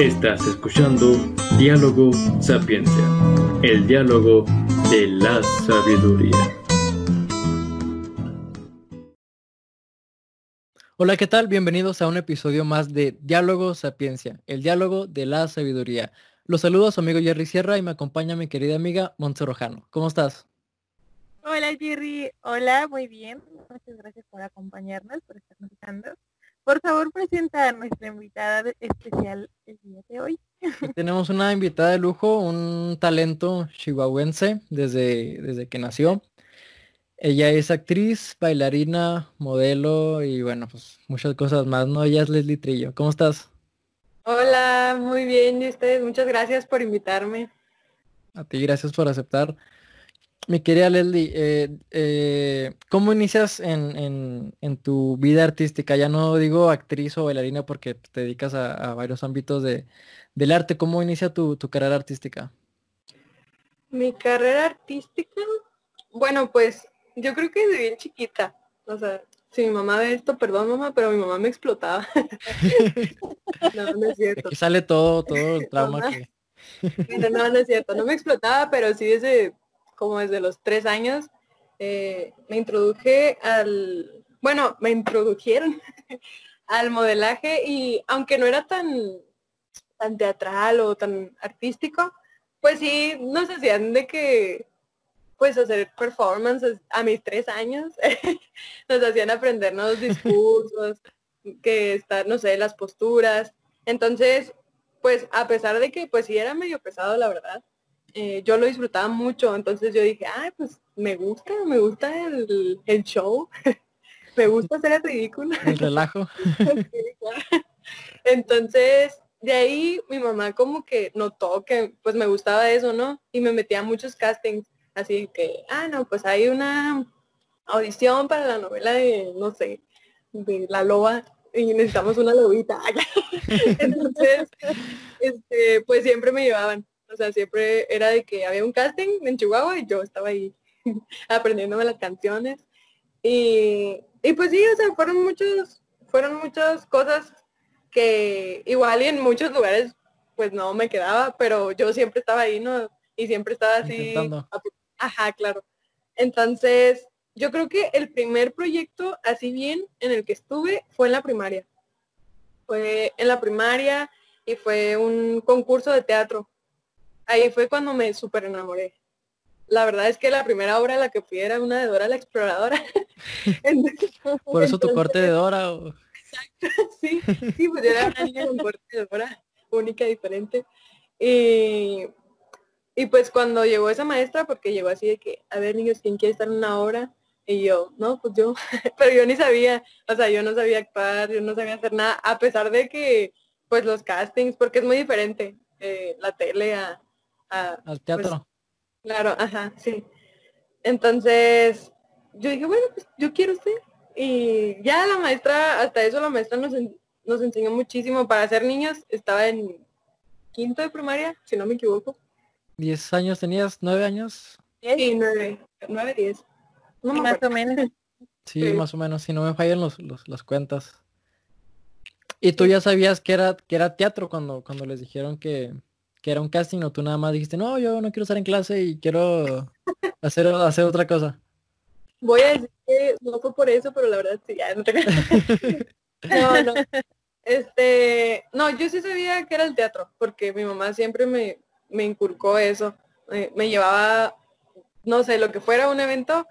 Estás escuchando Diálogo Sapiencia, el diálogo de la sabiduría. Hola, ¿qué tal? Bienvenidos a un episodio más de Diálogo Sapiencia, el diálogo de la sabiduría. Los saludo a su amigo Jerry Sierra y me acompaña mi querida amiga Rojano. ¿Cómo estás? Hola Jerry, hola, muy bien. Muchas gracias por acompañarnos, por estarnos escuchando. Por favor, presenta a nuestra invitada especial el día de hoy. Tenemos una invitada de lujo, un talento chihuahuense desde, desde que nació. Ella es actriz, bailarina, modelo y bueno, pues muchas cosas más, ¿no? Ella es Leslie Trillo. ¿Cómo estás? Hola, muy bien. ¿Y ustedes? Muchas gracias por invitarme. A ti, gracias por aceptar. Mi querida Leslie, eh, eh, ¿cómo inicias en, tu vida artística? Ya no digo actriz o bailarina porque te dedicas a, varios ámbitos de, del arte. ¿Cómo inicia tu, carrera artística? Mi carrera artística, bueno, pues yo creo que desde bien chiquita. O sea, si mi mamá ve esto, perdón mamá, pero mi mamá me explotaba. no, no es cierto. Aquí sale todo, todo el trauma que... no, no es cierto. No me explotaba, pero sí desde como desde los tres años, eh, me introduje al, bueno, me introdujeron al modelaje y aunque no era tan, tan teatral o tan artístico, pues sí nos hacían de que pues hacer performances a mis tres años, nos hacían aprendernos discursos, que estar, no sé, las posturas. Entonces, pues a pesar de que pues sí era medio pesado, la verdad, eh, yo lo disfrutaba mucho, entonces yo dije, ay, pues me gusta, me gusta el, show, me gusta hacer el ridículo. El relajo. entonces, de ahí mi mamá como que notó que pues me gustaba eso, ¿no? Y me metía a muchos castings, así que, ah, no, pues hay una audición para la novela de, no sé, de La Loba y necesitamos una lobita. Entonces, este, pues siempre me llevaban. O sea, siempre era de que había un casting en Chihuahua y yo estaba ahí aprendiéndome las canciones. Y, pues sí, o sea, fueron muchos, fueron muchas cosas que igual y en muchos lugares pues no me quedaba, pero yo siempre estaba ahí, ¿no? Y siempre estaba así. Ajá, claro. Entonces, yo creo que el primer proyecto así bien en el que estuve fue en la primaria. Fue en la primaria y fue un concurso de teatro ahí fue cuando me súper enamoré. La verdad es que la primera obra a la que fui era una de Dora la Exploradora. Por eso tu corte de Dora. Exacto, sí, sí, pues yo era una niña con corte de Dora, única, diferente. Y, y pues cuando llegó esa maestra, porque llegó así de que, a ver niños, ¿quién quiere estar en una obra? Y yo, no, pues yo, pero yo ni sabía, o sea, yo no sabía actuar, yo no sabía hacer nada, a pesar de que, pues los castings, porque es muy diferente eh, la tele a, al pues, teatro. claro, ajá, sí. Entonces, yo dije, bueno, pues yo quiero ser. Y ya la maestra, hasta eso la maestra nos, nos enseñó muchísimo. Para ser niños, estaba en quinto de primaria, si no me equivoco. ¿Diez años tenías? ¿Nueve años? Sí, nueve, nueve, diez. más o menos. Sí, más o menos, si no me fallan los, los, las cuentas. ¿Y tú ya sabías que era, que era teatro cuando, cuando les dijeron que, que era un casting o tú nada más dijiste, no, yo no quiero estar en clase y quiero hacer, hacer otra cosa? Voy a decir que no fue por eso, pero la verdad sí, ya no te No, no. Este, no, yo sí sabía que era el teatro, porque mi mamá siempre me, me inculcó eso. Me, llevaba, no sé, lo que fuera un evento,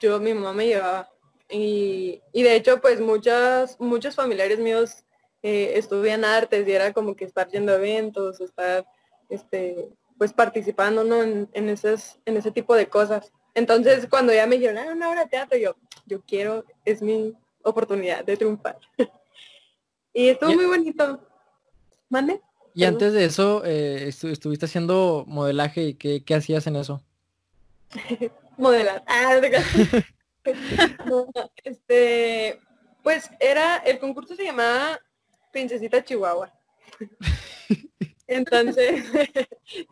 yo, mi mamá me llevaba. Y, y de hecho, pues muchas, muchos familiares míos eh, estudian artes y era como que estar yendo a eventos, estar este, pues participando ¿no? en, en, esos, en ese tipo de cosas. Entonces cuando ya me dijeron, ah, una obra de teatro, yo, yo quiero, es mi oportunidad de triunfar. y estuvo muy bonito. ¿Mande? Y antes de eso, eh, estuviste haciendo modelaje y qué, qué hacías en eso? Modelar. Ah, este, pues era, el concurso se llamaba Princesita Chihuahua. Entonces,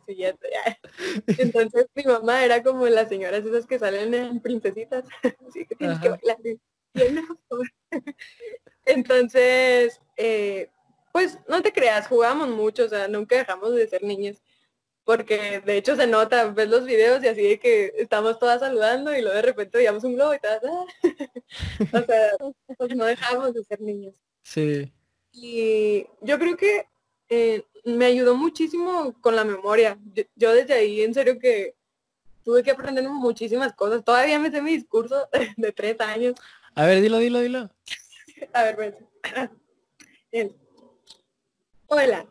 entonces mi mamá era como las señoras esas que salen en princesitas, así que tienes que bailar. Entonces, eh, pues no te creas, jugamos mucho, o sea, nunca dejamos de ser niños. Porque de hecho se nota, ves los videos y así de que estamos todas saludando y luego de repente veíamos un globo y todas, ¡ah! o sea, pues no dejamos de ser niños. Sí. Y yo creo que eh, me ayudó muchísimo con la memoria. Yo, desde ahí, en serio que tuve que aprender muchísimas cosas. Todavía me sé mi discurso de tres años. A ver, dilo, dilo, dilo. A ver, pues. Hola,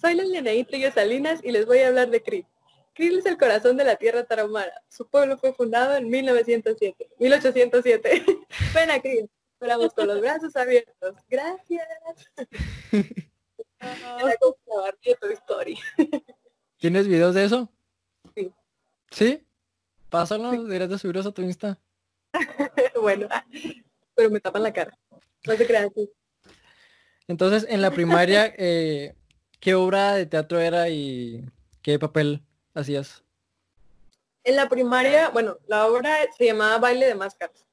soy la Trillo Salinas y les voy a hablar de Krill. Krill es el corazón de la tierra tarahumara. Su pueblo fue fundado en 1907, 1807. Ven a Krill, esperamos con los brazos abiertos. Gracias. ¿Tienes videos de eso? Sí. ¿Sí? Pásalo, deberías de subirlos a tu Insta. bueno, pero me tapan la cara. No se crean así. Entonces, en la primaria, eh, ¿qué obra de teatro era y qué papel hacías? En la primaria, bueno, la obra se llamaba Baile de Máscaras.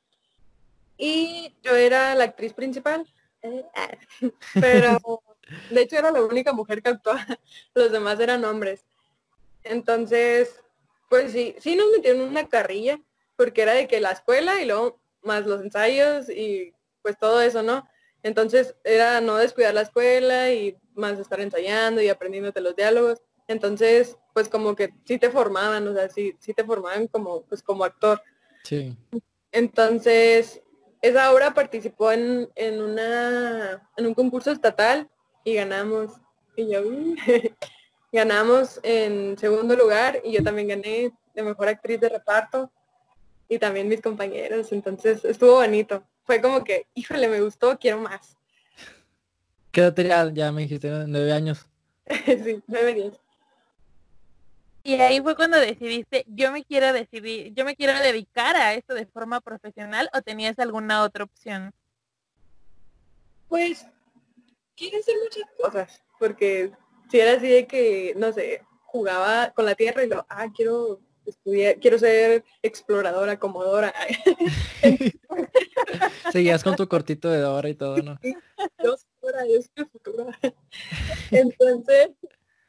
Y yo era la actriz principal. Pero de hecho era la única mujer que actuaba, los demás eran hombres. Entonces, pues sí, sí nos metieron una carrilla, porque era de que la escuela y luego más los ensayos y pues todo eso, ¿no? Entonces era no descuidar la escuela y más estar ensayando y aprendiéndote los diálogos. Entonces, pues como que sí te formaban, o sea, sí, sí te formaban como, pues como actor. Sí. Entonces, esa obra participó en, en, una, en un concurso estatal y ganamos. Y yo ganamos en segundo lugar y yo también gané de mejor actriz de reparto y también mis compañeros. Entonces estuvo bonito. Fue como que, híjole, me gustó, quiero más. ¿Qué edad tenía? Ya me dijiste, nueve años. sí, nueve, diez. Y ahí fue cuando decidiste, yo me quiero decidir, yo me quiero dedicar a esto de forma profesional o tenías alguna otra opción? Pues quiere hacer muchas cosas, porque si era así de que, no sé, jugaba con la tierra y lo, ah, quiero estudiar, quiero ser exploradora, comodora. Seguías con tu cortito de Dora y todo, ¿no? Yo fuera, yo soy futura. Entonces,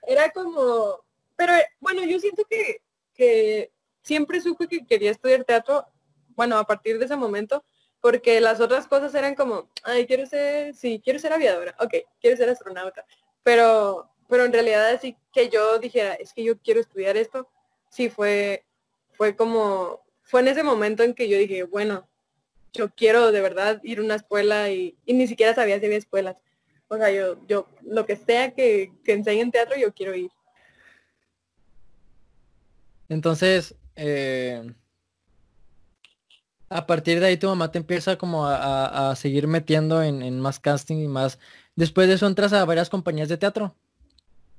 era como, pero bueno, yo siento que, que siempre supe que quería estudiar teatro, bueno, a partir de ese momento, porque las otras cosas eran como, ay, quiero ser, sí, quiero ser aviadora, ok, quiero ser astronauta, pero, pero en realidad así que yo dijera, es que yo quiero estudiar esto, sí fue, fue como, fue en ese momento en que yo dije, bueno, yo quiero de verdad ir a una escuela y, ni siquiera sabía si había escuelas. O sea, yo, yo, lo que sea que, que enseñe teatro, yo quiero ir. Entonces, eh, a partir de ahí tu mamá te empieza como a, seguir metiendo en, más casting y más. Después de eso entras a varias compañías de teatro.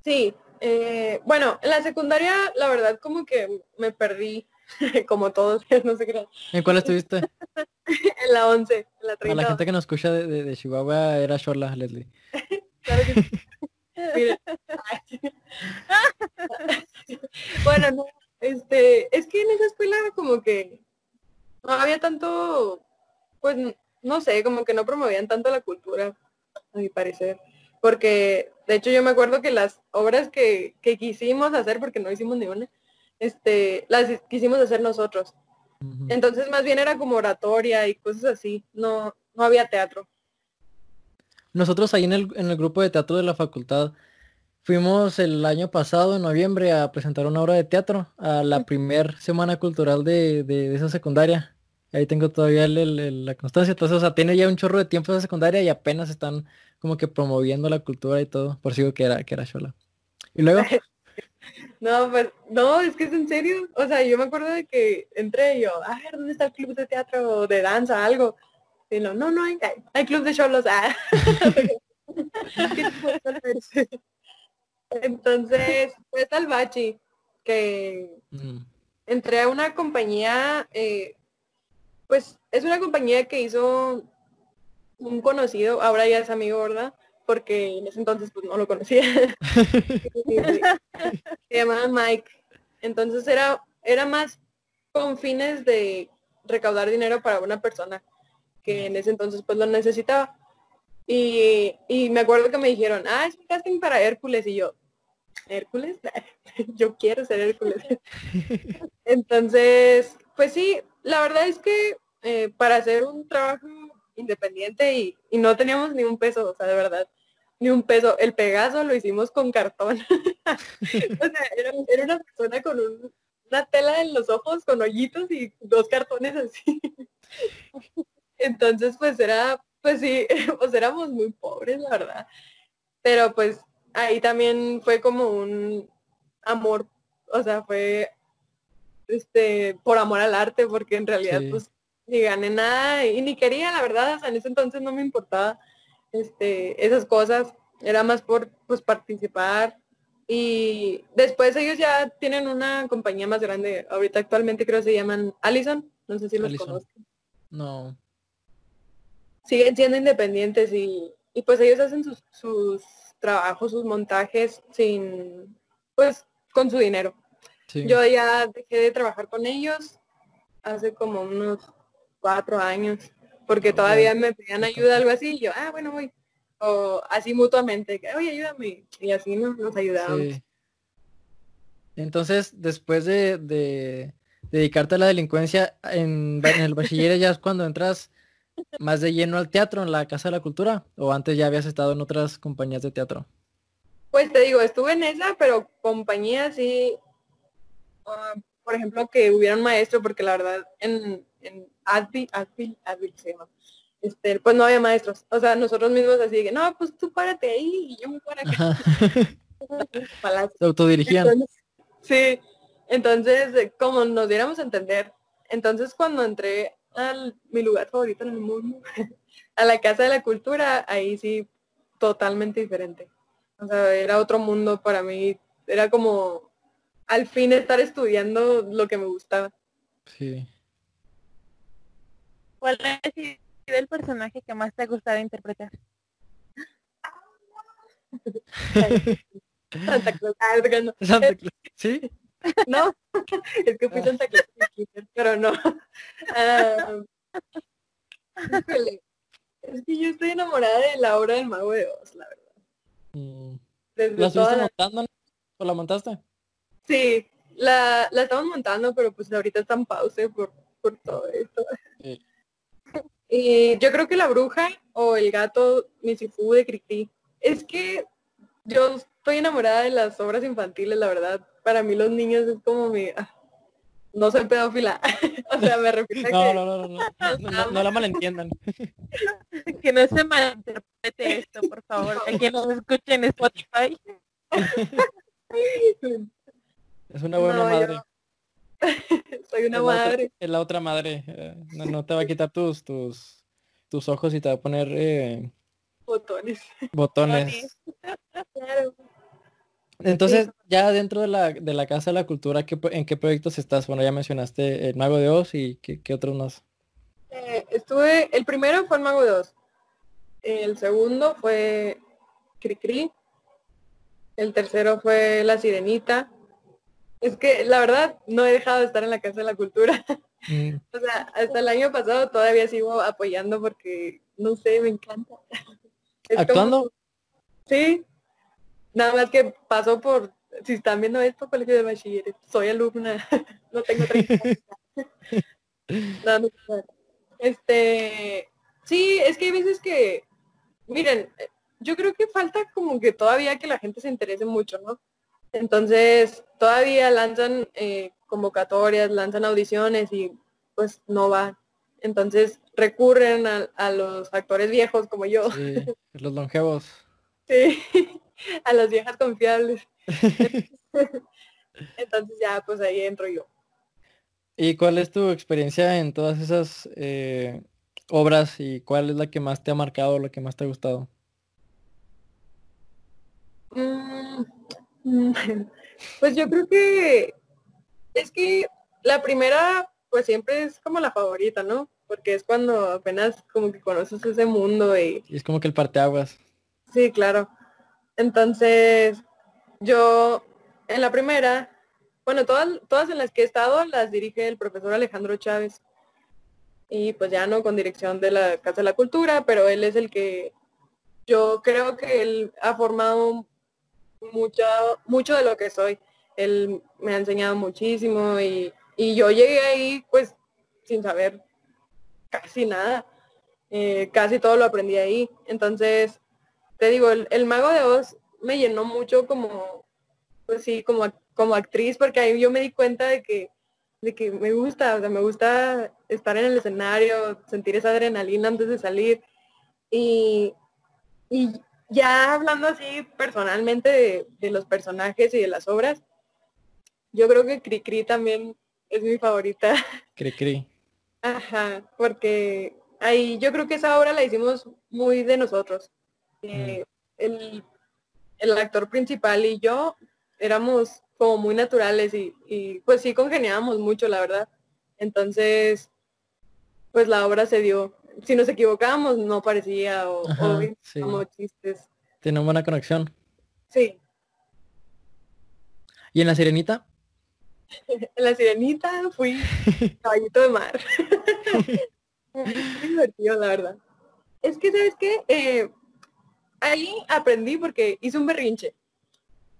Sí, eh, bueno, en la secundaria la verdad como que me perdí, como todos, no sé qué. ¿En cuál estuviste? en la 11, en la 30. A la gente que nos escucha de, Chihuahua era Shola, Leslie. claro que bueno, no, este, es que en esa escuela como que no había tanto, pues no sé, como que no promovían tanto la cultura, a mi parecer. Porque de hecho yo me acuerdo que las obras que, quisimos hacer, porque no hicimos ni una, este, las quisimos hacer nosotros. Entonces más bien era como oratoria y cosas así, no, no había teatro. Nosotros ahí en el, en el grupo de teatro de la facultad fuimos el año pasado, en noviembre, a presentar una obra de teatro a la primer semana cultural de, de esa secundaria. Ahí tengo todavía la constancia. Entonces, o sea, tiene ya un chorro de tiempo esa secundaria y apenas están como que promoviendo la cultura y todo. Por si que era, que era Shola. Y luego. No, pues, no, es que es en serio. O sea, yo me acuerdo de que entré y yo, a ver, ¿dónde está el club de teatro o de danza, algo? Y no, no, no hay, hay club de cholos. Ah. Entonces, fue tal bachi que mm. entré a una compañía eh, pues es una compañía que hizo un conocido, ahora ya es amigo, ¿verdad? Porque en ese entonces pues no lo conocía. Se llamaba Mike. Entonces era, era más con fines de recaudar dinero para una persona que en ese entonces pues lo necesitaba. Y, y me acuerdo que me dijeron, ah, es un casting para Hércules. Y yo, Hércules, yo quiero ser Hércules. Entonces, pues sí, la verdad es que eh, para hacer un trabajo independiente y, no teníamos ni un peso, o sea, de verdad, ni un peso. El Pegaso lo hicimos con cartón. o sea, era, una persona con un, una tela en los ojos, con hoyitos y dos cartones así. Entonces, pues era, pues sí, pues éramos muy pobres, la verdad. Pero pues ahí también fue como un amor, o sea, fue este por amor al arte, porque en realidad pues ni gané nada y ni quería, la verdad, o sea, en ese entonces no me importaba este esas cosas, era más por pues participar y después ellos ya tienen una compañía más grande, ahorita actualmente creo que se llaman Allison, no sé si los conocen. No. Siguen siendo independientes y, y pues ellos hacen sus, sus trabajo, sus montajes sin, pues, con su dinero. Yo ya dejé de trabajar con ellos hace como unos cuatro años, porque todavía me pedían ayuda, algo así, y yo, ah, bueno, voy. O así mutuamente, oye, ayúdame. Y así nos, nos ayudábamos. Entonces, después de, dedicarte a la delincuencia en, en el bachiller ya es cuando entras más de lleno al teatro en la Casa de la Cultura o antes ya habías estado en otras compañías de teatro? Pues te digo, estuve en esa, pero compañía sí, ah, por ejemplo, que hubiera un maestro, porque la verdad en, en Advil, Advil, Advil se llama, este, pues no había maestros. O sea, nosotros mismos así que, no, pues tú párate ahí y yo me paro aquí. se autodirigían. sí, entonces, como nos diéramos a entender, entonces cuando entré mi lugar favorito en el mundo, a la Casa de la Cultura, ahí sí, totalmente diferente. O sea, era otro mundo para mí. Era como al fin estar estudiando lo que me gustaba. Sí. ¿Cuál es el personaje que más te ha gustado interpretar? Santa Claus. Ah, Santa Claus. ¿Sí? No, es que fui Santa Claus, pero no. Uh, es que yo estoy enamorada de la obra del Mago de Oz, la verdad. Mm. ¿La estuviste montando o la montaste? Sí, la, la estamos montando, pero pues ahorita está en pausa por, por todo esto. Y yo creo que la bruja o el gato Misifu de Cricri. Es que yo estoy enamorada de las obras infantiles, la verdad. Para mí los niños es como mi... Ah, no soy pedófila. o sea, me refiero a que... No, no, no, no, no, la malentiendan. que no se malinterprete esto, por favor. A quien nos escuche en Spotify. es una buena madre. soy una madre. es la otra madre. Eh, no, no, te va a quitar tus, tus, tus ojos y te va a poner... Eh, botones. Botones. Entonces, ya dentro de la, de la Casa de la Cultura, ¿en qué proyectos estás? Bueno, ya mencionaste el Mago de Oz y qué, otros más. Eh, estuve, el primero fue el Mago de Oz. El segundo fue Cricri. El tercero fue La Sirenita. Es que la verdad no he dejado de estar en la Casa de la Cultura. Mm. o sea, hasta el año pasado todavía sigo apoyando porque, no sé, me encanta. ¿Actuando? Sí, Nada más que pasó por, si están viendo esto, colegio de bachilleres, soy alumna, no tengo 30 no, este, sí, es que hay veces que, miren, yo creo que falta como que todavía que la gente se interese mucho, ¿no? Entonces, todavía lanzan eh, convocatorias, lanzan audiciones y pues no va. Entonces, recurren a, a los actores viejos como yo. Sí, los longevos. Sí. a las viejas confiables. Entonces ya, pues ahí entro yo. ¿Y cuál es tu experiencia en todas esas eh, obras y cuál es la que más te ha marcado, la que más te ha gustado? Mm, pues yo creo que es que la primera pues siempre es como la favorita, ¿no? Porque es cuando apenas como que conoces ese mundo y... y es como que el parteaguas. Sí, claro. Entonces, yo en la primera, bueno, todas, todas en las que he estado las dirige el profesor Alejandro Chávez. Y pues ya no con dirección de la Casa de la Cultura, pero él es el que yo creo que él ha formado mucho, mucho de lo que soy. Él me ha enseñado muchísimo y, yo llegué ahí pues sin saber casi nada. Eh, casi todo lo aprendí ahí. Entonces, te digo, el, mago de Oz me llenó mucho como, pues sí, como, como actriz, porque ahí yo me di cuenta de que, de que me gusta, o sea, me gusta estar en el escenario, sentir esa adrenalina antes de salir. Y, y ya hablando así personalmente de, los personajes y de las obras, yo creo que Cricri también es mi favorita. Cricri. Ajá, porque ahí yo creo que esa obra la hicimos muy de nosotros. Eh, el, actor principal y yo éramos como muy naturales y, y, pues sí congeniábamos mucho, la verdad. Entonces, pues la obra se dio si nos equivocábamos no parecía o, como chistes. Tiene una buena conexión. Sí. ¿Y en la sirenita? en la sirenita fui caballito de mar. Muy divertido, la verdad. Es que, ¿sabes qué? Eh, ahí aprendí porque hice un berrinche.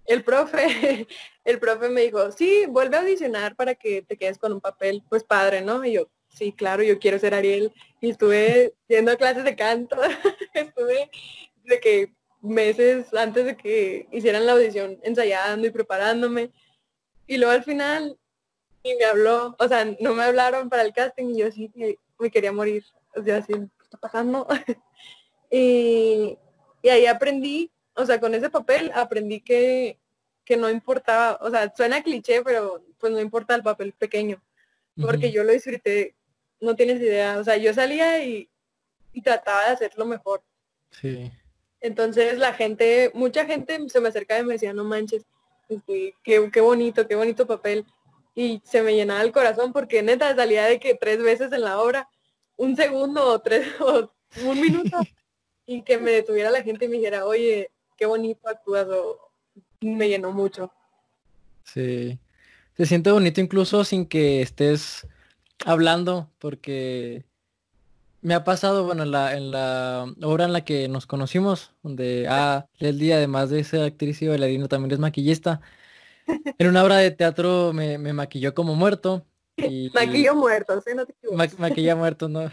El profe, el profe me dijo, sí, vuelve a audicionar para que te quedes con un papel, pues padre, ¿no? Y yo, sí, claro, yo quiero ser Ariel. Y estuve yendo a clases de canto, estuve de que meses antes de que hicieran la audición ensayando y preparándome. Y luego al final y me habló, o sea, no me hablaron para el casting y yo sí me quería morir. O sea, así, ¿qué está pasando? y, y ahí aprendí, o sea, con ese papel aprendí que, que no importaba, o sea, suena cliché, pero pues no importa el papel pequeño, porque yo lo disfruté no tienes idea. O sea, yo salía y, trataba de hacerlo mejor. Sí. Entonces la gente, mucha gente se me acercaba y me decía, no manches, este, qué, qué bonito, qué bonito papel. Y se me llenaba el corazón porque neta salía de que tres veces en la obra, un segundo o tres o un minuto, y que me detuviera la gente y me dijera, oye, qué bonito actúas, o me llenó mucho. Sí. Se siente bonito incluso sin que estés hablando porque me ha pasado, bueno, en la, en la obra en la que nos conocimos, donde ah, el día además de ser actriz y bailarina, también es maquillista. En una obra de teatro me, maquilló como muerto. Y, Maquillo muerto, ¿sí? No te maquilla muerto, ¿no?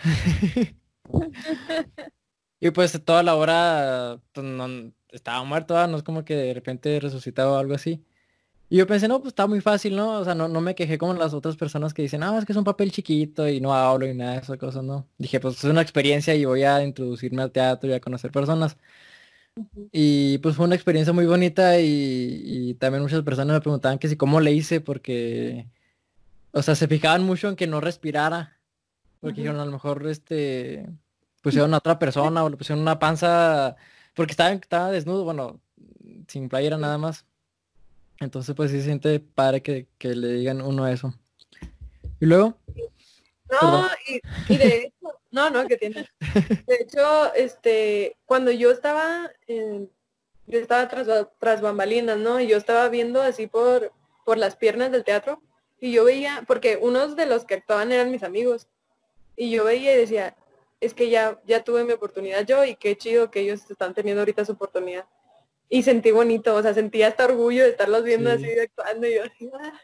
y pues toda la obra pues, no, estaba muerto, no es como que de repente resucitaba o algo así. Y yo pensé, no, pues está muy fácil, ¿no? O sea, no, no me quejé como las otras personas que dicen, ah, es que es un papel chiquito y no hablo y nada de esas cosas, ¿no? Dije, pues es una experiencia y voy a introducirme al teatro y a conocer personas. Y pues fue una experiencia muy bonita y, también muchas personas me preguntaban que si cómo le hice porque, o sea, se fijaban mucho en que no respirara. Porque dijeron, a lo mejor, este, pusieron a otra persona o le pusieron una panza, porque estaba, estaba desnudo, bueno, sin playera nada más. Entonces pues sí se siente padre que, le digan uno eso. ¿Y luego? No, y, de hecho, no, no, que tiene. De hecho, este, cuando yo estaba, en, yo estaba tras, tras bambalinas, ¿no? Y yo estaba viendo así por, por las piernas del teatro y yo veía, porque unos de los que actuaban eran mis amigos, y yo veía y decía, es que ya, ya tuve mi oportunidad yo y qué chido que ellos están teniendo ahorita su oportunidad y sentí bonito, o sea, sentía hasta orgullo de estarlos viendo así actuando y yo así. Ah".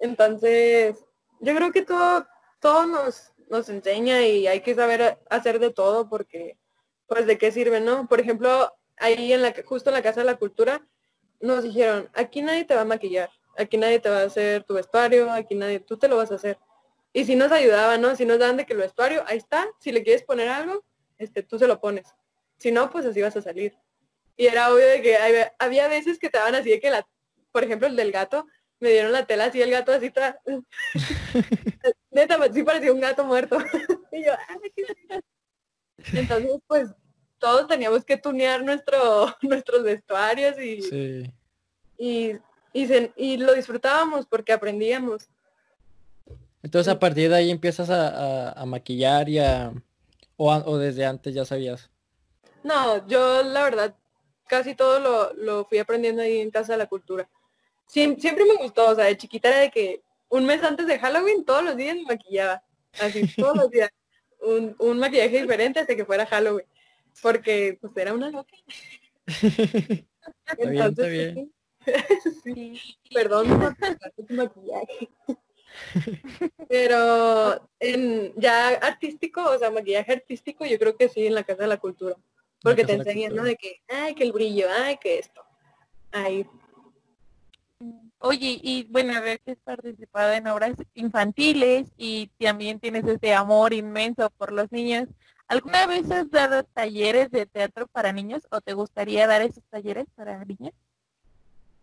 Entonces, yo creo que todo, todo nos, nos enseña y hay que saber hacer de todo porque, pues, ¿de qué sirve, no? Por ejemplo, ahí en la justo en la Casa de la Cultura, nos dijeron, aquí nadie te va a maquillar, aquí nadie te va a hacer tu vestuario, aquí nadie, tú te lo vas a hacer. Y si nos ayudaban, ¿no? Si nos daban de que el vestuario, ahí está, si le quieres poner algo, este, tú se lo pones. Si no, pues así vas a salir. Y era obvio de que había, veces que estaban así de que la, por ejemplo, el del gato, me dieron la tela así, el gato así está. Neta, sí parecía un gato muerto. y yo, Entonces, pues, todos teníamos que tunear nuestro, nuestros vestuarios y, y, y, lo disfrutábamos porque aprendíamos. Entonces a partir de ahí empiezas a, maquillar y a, o, o, desde antes ya sabías. No, yo la verdad casi todo lo, lo, fui aprendiendo ahí en Casa de la Cultura. siempre me gustó, o sea, de chiquita era de que un mes antes de Halloween todos los días me maquillaba, así, todos los días. Un, un, maquillaje diferente hasta que fuera Halloween. porque pues era una loca. Entonces, sí. Perdón maquillaje. Pero en ya artístico, o sea, maquillaje artístico, yo creo que sí en la Casa de la Cultura. Porque te enseñan, ¿no? De que, ay, que el brillo, ay, que esto. Ahí. Oye, y bueno, a ver que has participado en obras infantiles y también tienes ese amor inmenso por los niños. ¿Alguna vez has dado talleres de teatro para niños o te gustaría dar esos talleres para niños?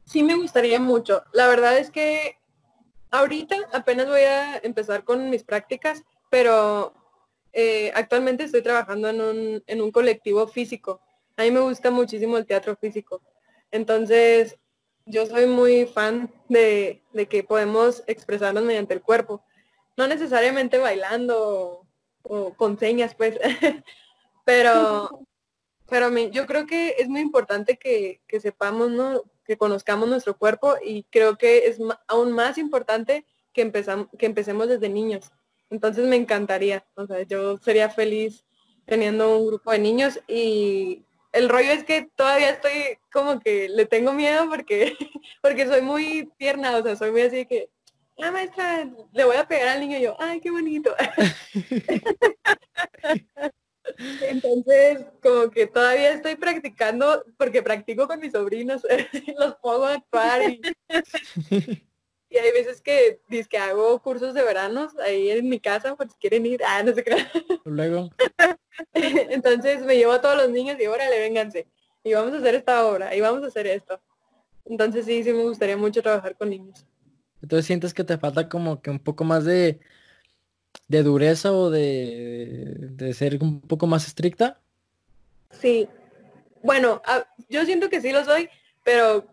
Sí, me gustaría mucho. La verdad es que ahorita apenas voy a empezar con mis prácticas, pero eh, actualmente estoy trabajando en un, en un colectivo físico. A mí me gusta muchísimo el teatro físico. Entonces, yo soy muy fan de, de, que podemos expresarnos mediante el cuerpo. No necesariamente bailando o, con señas, pues. pero pero yo creo que es muy importante que, que sepamos, ¿no? Que conozcamos nuestro cuerpo y creo que es aún más importante que, empezamos, que empecemos desde niños. Entonces me encantaría, o sea, yo sería feliz teniendo un grupo de niños y el rollo es que todavía estoy como que le tengo miedo porque, porque soy muy tierna, o sea, soy muy así que, la ah, maestra, le voy a pegar al niño y yo, ay, qué bonito. Entonces, como que todavía estoy practicando, porque practico con mis sobrinos, los pongo a actuar y, y hay veces que dice que hago cursos de veranos ahí en mi casa si quieren ir. Ah, no sé qué. Luego. Entonces me llevo a todos los niños y órale, vénganse. Y vamos a hacer esta obra, y vamos a hacer esto. Entonces sí, sí me gustaría mucho trabajar con niños. Entonces sientes que te falta como que un poco más de de dureza o de, ser un poco más estricta? Sí. Bueno, yo siento que sí lo soy, pero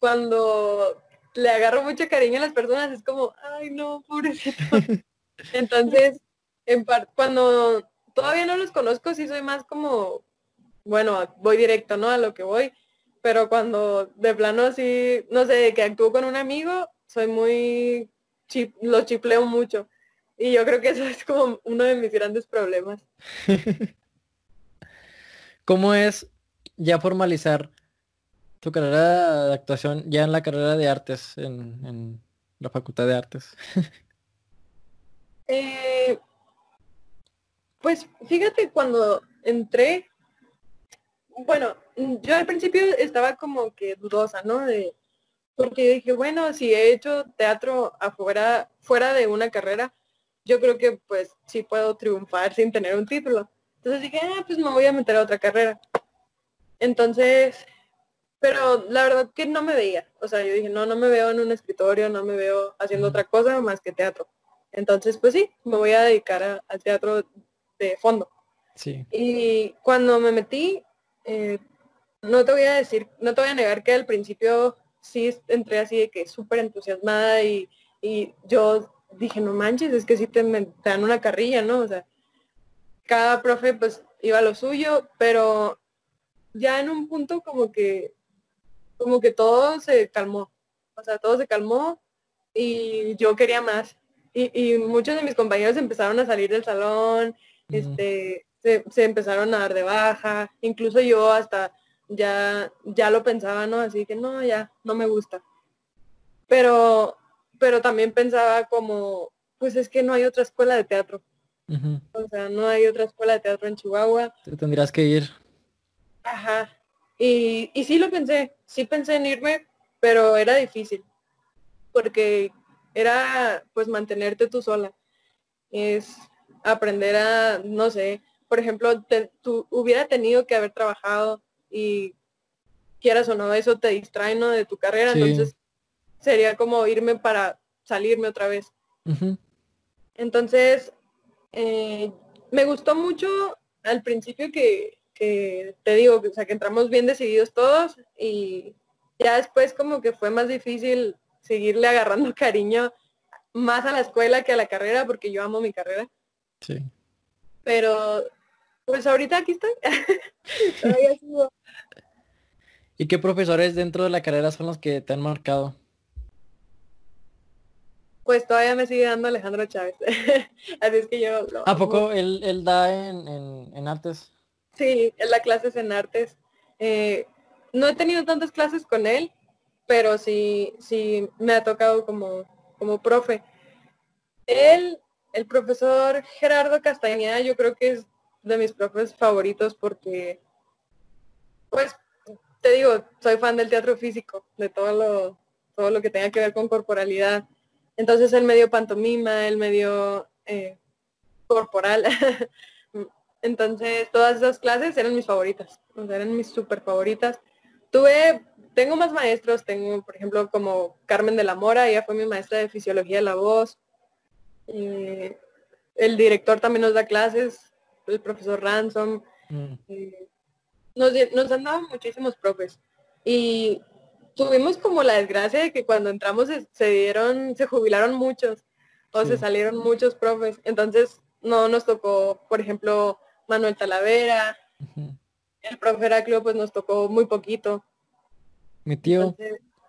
cuando le agarro mucho cariño a las personas es como, ay no, pobrecito. Entonces, en cuando todavía no los conozco, sí soy más como, bueno, voy directo, ¿no? A lo que voy. Pero cuando de plano sí, no sé, que actúo con un amigo, soy muy, chip, lo chipleo mucho. Y yo creo que eso es como uno de mis grandes problemas. ¿Cómo es ya formalizar tu carrera de actuación ya en la carrera de artes, en, la Facultad de Artes? Eh, pues fíjate, cuando entré, bueno, yo al principio estaba como que dudosa, ¿no? De, porque dije, bueno, si he hecho teatro afuera, fuera de una carrera, yo creo que pues sí puedo triunfar sin tener un título. Entonces dije, ah, pues me voy a meter a otra carrera. Entonces, pero la verdad que no me veía. O sea, yo dije, no, no me veo en un escritorio, no me veo haciendo otra cosa más que teatro. Entonces, pues sí, me voy a dedicar al teatro de fondo. Sí. Y cuando me metí, eh, no te voy a decir, no te voy a negar que al principio sí entré así de que súper entusiasmada y, y yo dije, no manches, es que sí te, dan una carrilla, ¿no? O sea, cada profe pues iba a lo suyo, pero ya en un punto como que, como que todo se calmó. O sea, todo se calmó y yo quería más. Y, muchos de mis compañeros empezaron a salir del salón, este, se, se, empezaron a dar de baja, incluso yo hasta ya, ya lo pensaba, ¿no? Así que no, ya, no me gusta. Pero pero también pensaba como, pues es que no hay otra escuela de teatro. O sea, no hay otra escuela de teatro en Chihuahua. Te tendrías que ir. Ajá. Y, y sí lo pensé, sí pensé en irme, pero era difícil. Porque era pues mantenerte tú sola. Es aprender a, no sé, por ejemplo, tú hubiera tenido que haber trabajado y quieras o no, eso te distrae ¿no? de tu carrera. Entonces sería como irme para salirme otra vez. Entonces, eh, me gustó mucho al principio que, te digo, o sea, que entramos bien decididos todos y ya después como que fue más difícil seguirle agarrando cariño más a la escuela que a la carrera porque yo amo mi carrera. Sí. Pero pues ahorita aquí estoy. ¿Y qué profesores dentro de la carrera son los que te han marcado? Pues todavía me sigue dando Alejandro Chávez. Así es que yo... ¿A poco él, él da en, en, artes? Sí, en la clases en artes. Eh, no he tenido tantas clases con él, pero sí, sí me ha tocado como, como profe. Él, el profesor Gerardo Castañeda, yo creo que es de mis profes favoritos porque, pues, te digo, soy fan del teatro físico, de todo lo, todo lo que tenga que ver con corporalidad. Entonces él me dio pantomima, él me dio eh, corporal. Entonces todas esas clases eran mis favoritas, eran mis súper favoritas. Tuve, tengo más maestros, tengo por ejemplo como Carmen de la Mora, ella fue mi maestra de fisiología de la voz. el director también nos da clases, el profesor Ransom. Mm. nos, nos han dado muchísimos profes. Y tuvimos como la desgracia de que cuando entramos se, dieron, se jubilaron muchos o se salieron muchos profes. Entonces no nos tocó, por ejemplo, Manuel Talavera. El profe Heraclio pues nos tocó muy poquito. Mi tío,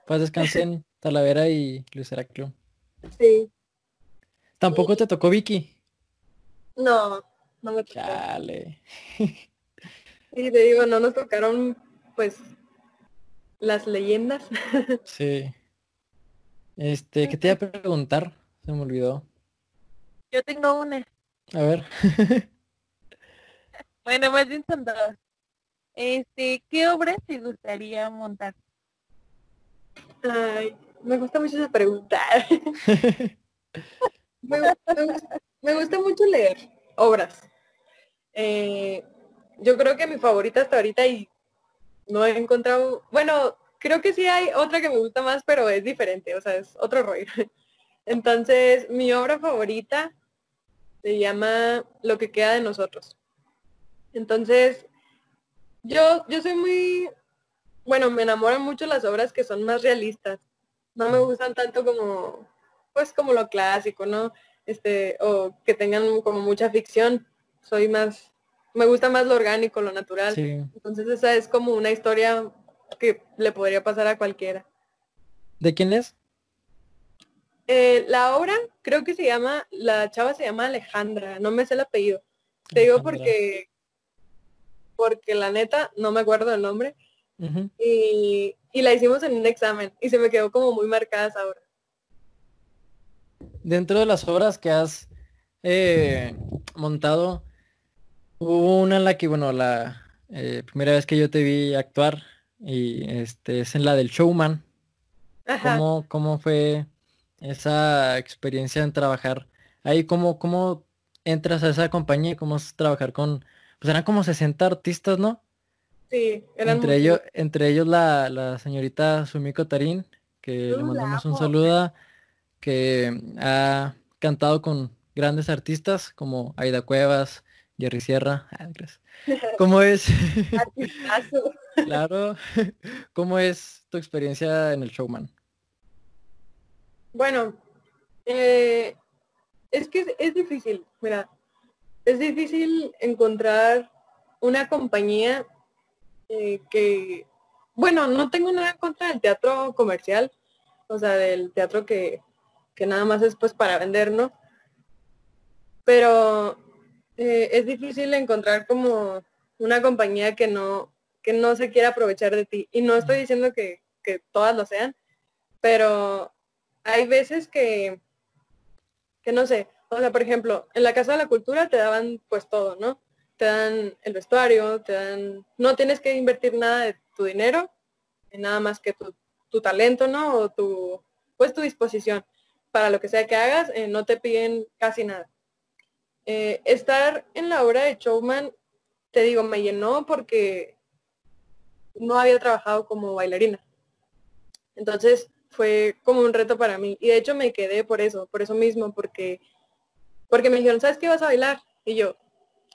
pues descansen Talavera y Luis Heraclio. Sí. ¿Tampoco te tocó Vicky? No, no me tocó. Chale. Y te digo, no nos tocaron pues las leyendas. sí. Este, ¿qué te iba a preguntar? Se me olvidó. Yo tengo una. A ver. bueno, más bien son dos. Este, ¿qué obras te gustaría montar? Ay, me gusta mucho esa pregunta. me, gusta, mucho leer obras. Eh, yo creo que mi favorita hasta ahorita y no he encontrado, bueno, creo que sí hay otra que me gusta más, pero es diferente, o sea, es otro rollo. Entonces, mi obra favorita se llama Lo que queda de nosotros. Entonces, yo, yo soy muy, bueno, me enamoran mucho las obras que son más realistas. No me gustan tanto como, pues como lo clásico, ¿no? Este, o que tengan como mucha ficción. Soy más me gusta más lo orgánico, lo natural. Entonces esa es como una historia que le podría pasar a cualquiera. ¿De quién es? Eh, la obra creo que se llama, la chava se llama Alejandra, no me sé el apellido. Te digo porque, porque la neta no me acuerdo el nombre. y, la hicimos en un examen y se me quedó como muy marcada esa obra. Dentro de las obras que has eh, montado, Hubo una en la que, bueno, la eh, primera vez que yo te vi actuar y este es en la del showman. ¿Cómo, ¿Cómo, fue esa experiencia en trabajar ahí? ¿Cómo, cómo entras a esa compañía? ¿Cómo es trabajar con, pues eran como 60 artistas, ¿no? Sí, eran entre ellos, entre ellos la, la señorita Sumiko Tarín, que le mandamos un saludo, que ha cantado con grandes artistas como Aida Cuevas, Jerry Sierra. Ah, ¿Cómo es? claro. ¿Cómo es tu experiencia en el showman? Bueno, eh, es que es, difícil, mira, es difícil encontrar una compañía eh, que, bueno, no tengo nada en contra del teatro comercial, o sea, del teatro que, que nada más es pues para vender, ¿no? Pero eh, es difícil encontrar como una compañía que no, que no se quiera aprovechar de ti. Y no estoy diciendo que, que todas lo sean, pero hay veces que, que no sé, o sea, por ejemplo, en la Casa de la Cultura te daban pues todo, ¿no? Te dan el vestuario, te dan, no tienes que invertir nada de tu dinero, nada más que tu, tu talento, ¿no? O tu, pues tu disposición. Para lo que sea que hagas, eh, no te piden casi nada. Eh, estar en la obra de Showman, te digo, me llenó porque no había trabajado como bailarina. Entonces fue como un reto para mí. Y de hecho me quedé por eso, por eso mismo, porque, porque me dijeron, ¿sabes qué vas a bailar? Y yo,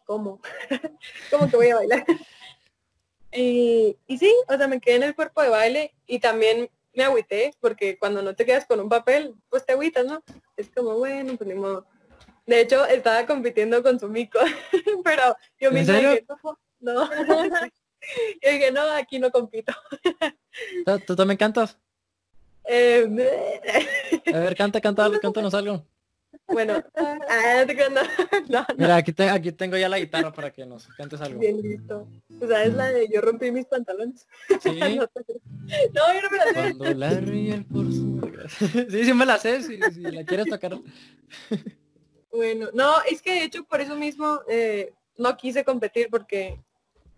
¿cómo? ¿Cómo que voy a bailar? y, y sí, o sea, me quedé en el cuerpo de baile y también me agüité, porque cuando no te quedas con un papel, pues te agüitas, ¿no? Es como, bueno, pues ni modo. De hecho, estaba compitiendo con su mico, pero yo misma dije, no, yo dije, no, aquí no compito. ¿Tú, también cantas? Eh, a ver, canta, canta, cántanos algo. Bueno, ah, no, Mira, aquí, aquí tengo ya la guitarra para que nos cantes algo. Bien listo. O sea, es la de yo rompí mis pantalones. Sí. no, yo no me la sé. Cuando Larry el por sí, sí me la sé, si, la quieres tocar. Bueno, no, es que de hecho por eso mismo eh, no quise competir porque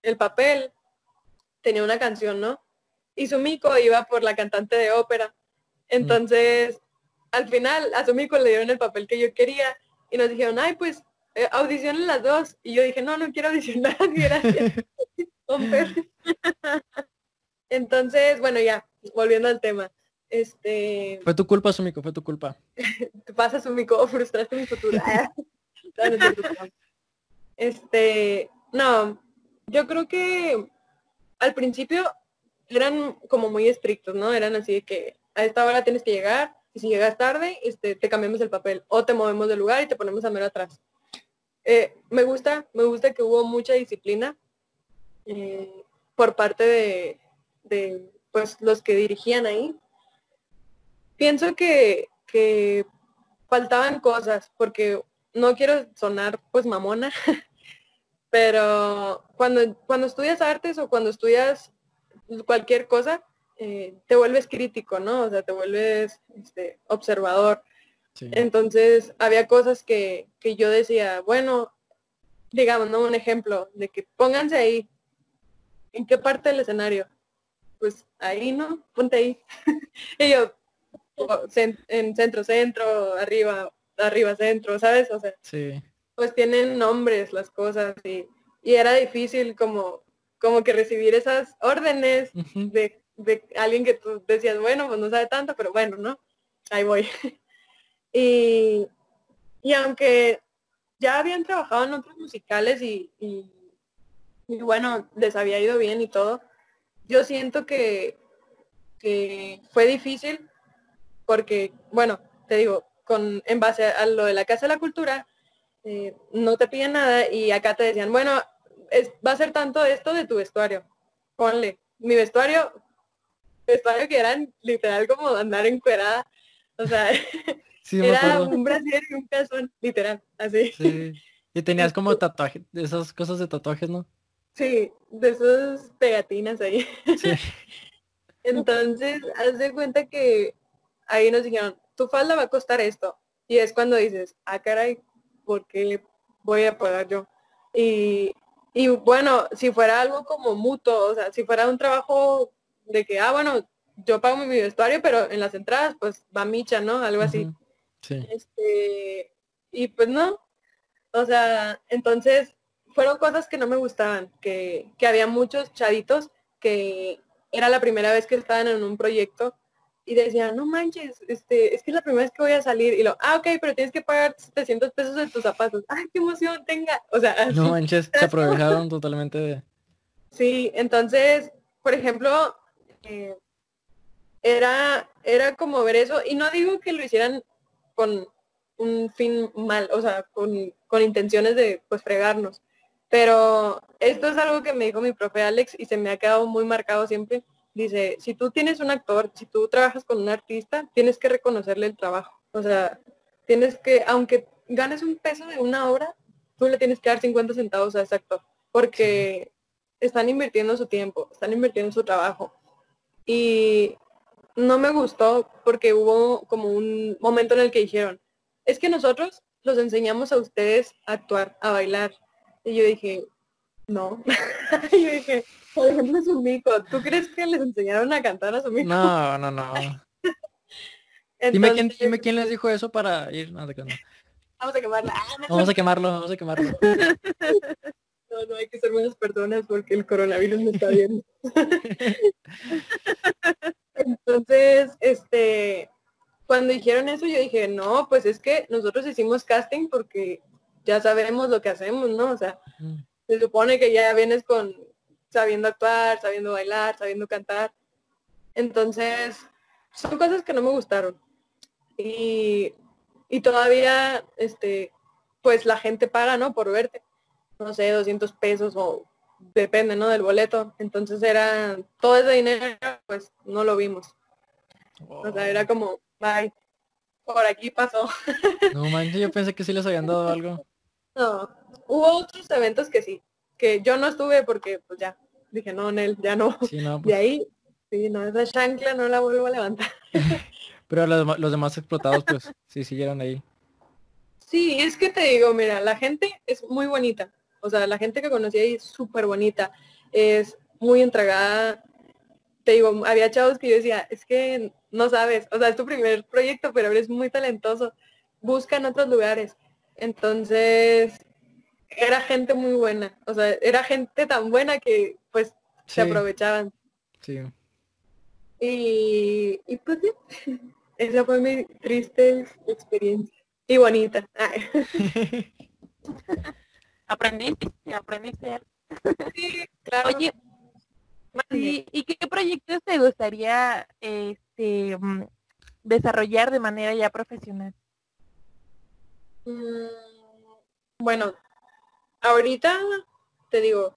el papel tenía una canción, ¿no? Y Sumiko iba por la cantante de ópera. Entonces, al final a Sumiko le dieron el papel que yo quería y nos dijeron, ay, pues eh, audicionen las dos. Y yo dije, no, no quiero audicionar, gracias. Entonces, bueno, ya, volviendo al tema. Este... Fue tu culpa, Sumiko, fue tu culpa. Te pasa, Sumiko, frustraste mi futuro. este, no, yo creo que al principio eran como muy estrictos, ¿no? Eran así de que a esta hora tienes que llegar, y si llegas tarde, este, te cambiamos el papel o te movemos del lugar y te ponemos a mero atrás. Eh, me gusta, me gusta que hubo mucha disciplina eh, por parte de, de, pues, los que dirigían ahí. Pienso que, que faltaban cosas, porque no quiero sonar pues mamona, pero cuando, cuando estudias artes o cuando estudias cualquier cosa, eh, te vuelves crítico, ¿no? O sea, te vuelves este, observador. Entonces, había cosas que, yo decía, bueno, digamos, ¿no? Un ejemplo de que pónganse ahí. ¿En qué parte del escenario? Pues ahí, ¿no? Ponte ahí. y yo, en centro, centro, arriba, arriba, centro, ¿sabes? O sea, pues tienen nombres las cosas y, y era difícil como, como que recibir esas órdenes de de alguien que tú decías, bueno, pues no sabe tanto, pero bueno, ¿no? Ahí voy. y, y aunque ya habían trabajado en otros musicales y, y, bueno, les había ido bien y todo, yo siento que, que fue difícil porque, bueno, te digo, con en base a lo de la Casa de la Cultura, eh, no te piden nada y acá te decían, bueno, es, va a ser tanto esto de tu vestuario, ponle. Mi vestuario vestuario que eran literal como andar encuerada. O sea, era un brasier y un calzón, literal, así. Sí. Y tenías como tatuajes, de esas cosas de tatuajes, ¿no? Sí, de esas pegatinas ahí. Sí. Entonces, haz de cuenta que ahí nos dijeron, tu falda va a costar esto. Y es cuando dices, ah, caray, ¿por qué voy a pagar yo? Y, y bueno, si fuera algo como mutuo, o sea, si fuera un trabajo de que, ah, bueno, yo pago mi vestuario, pero en las entradas, pues va Micha, ¿no? Algo así. Sí. Este, y pues no. O sea, entonces fueron cosas que no me gustaban, que, que había muchos chavitos que era la primera vez que estaban en un proyecto y decían, no manches, este, es que es la primera vez que voy a salir. Y lo, ah, ok, pero tienes que pagar 700 pesos de tus zapatos. Ay, qué emoción tenga. O sea, no manches, se aprovecharon totalmente de... Sí, entonces, por ejemplo, eh, era, era como ver eso, y no digo que lo hicieran con un fin mal, o sea, con, con intenciones de pues fregarnos, pero esto es algo que me dijo mi profe Alex y se me ha quedado muy marcado siempre. Dice, si tú tienes un actor, si tú trabajas con un artista, tienes que reconocerle el trabajo. O sea, tienes que, aunque ganes un peso de una obra, tú le tienes que dar 50 centavos a ese actor, porque están invirtiendo su tiempo, están invirtiendo su trabajo. Y no me gustó porque hubo como un momento en el que dijeron, es que nosotros los enseñamos a ustedes a actuar, a bailar. Y yo dije, no. y yo dije, por ejemplo, mico ¿tú crees que les enseñaron a cantar a su mico? No, no, no. dime, quién, dime quién les dijo eso para ir. No, Vamos a quemarlo. vamos a quemarlo, vamos a quemarlo. No, no hay que ser buenas personas porque el coronavirus me está viendo. Entonces, este, cuando dijeron eso, yo dije, no, pues es que nosotros hicimos casting porque ya sabemos lo que hacemos, ¿no? O sea, se supone que ya vienes con sabiendo actuar, sabiendo bailar, sabiendo cantar. Entonces, son cosas que no me gustaron. Y, y todavía, este, pues la gente paga, ¿no? Por verte no sé, 200 pesos o depende, ¿no? Del boleto. Entonces era todo ese dinero, pues no lo vimos. O sea, era como, bye. por aquí pasó. No manches, yo pensé que sí les habían dado algo. No, hubo otros eventos que sí, que yo no estuve porque pues ya, dije no, Nel, ya no. Sí, no, De pues, ahí, sí, no, esa chancla no la vuelvo a levantar. pero los, los demás explotados, pues, sí siguieron ahí. Sí, es que te digo, mira, la gente es muy bonita. O sea, la gente que conocí ahí es súper bonita. Es muy entregada. Te digo, había chavos que yo decía, es que no sabes, o sea, es tu primer proyecto, pero eres muy talentoso. Busca en otros lugares. Entonces, era gente muy buena. O sea, era gente tan buena que pues Sí, se aprovechaban. sí. Y, y pues sí, esa fue mi triste experiencia. Y bonita. Ay. Aprendiste, aprendiste. Sí, claro. Oye, sí, ¿y qué proyectos te gustaría este mm, desarrollar de manera ya profesional? Mm, Bueno, ahorita te digo,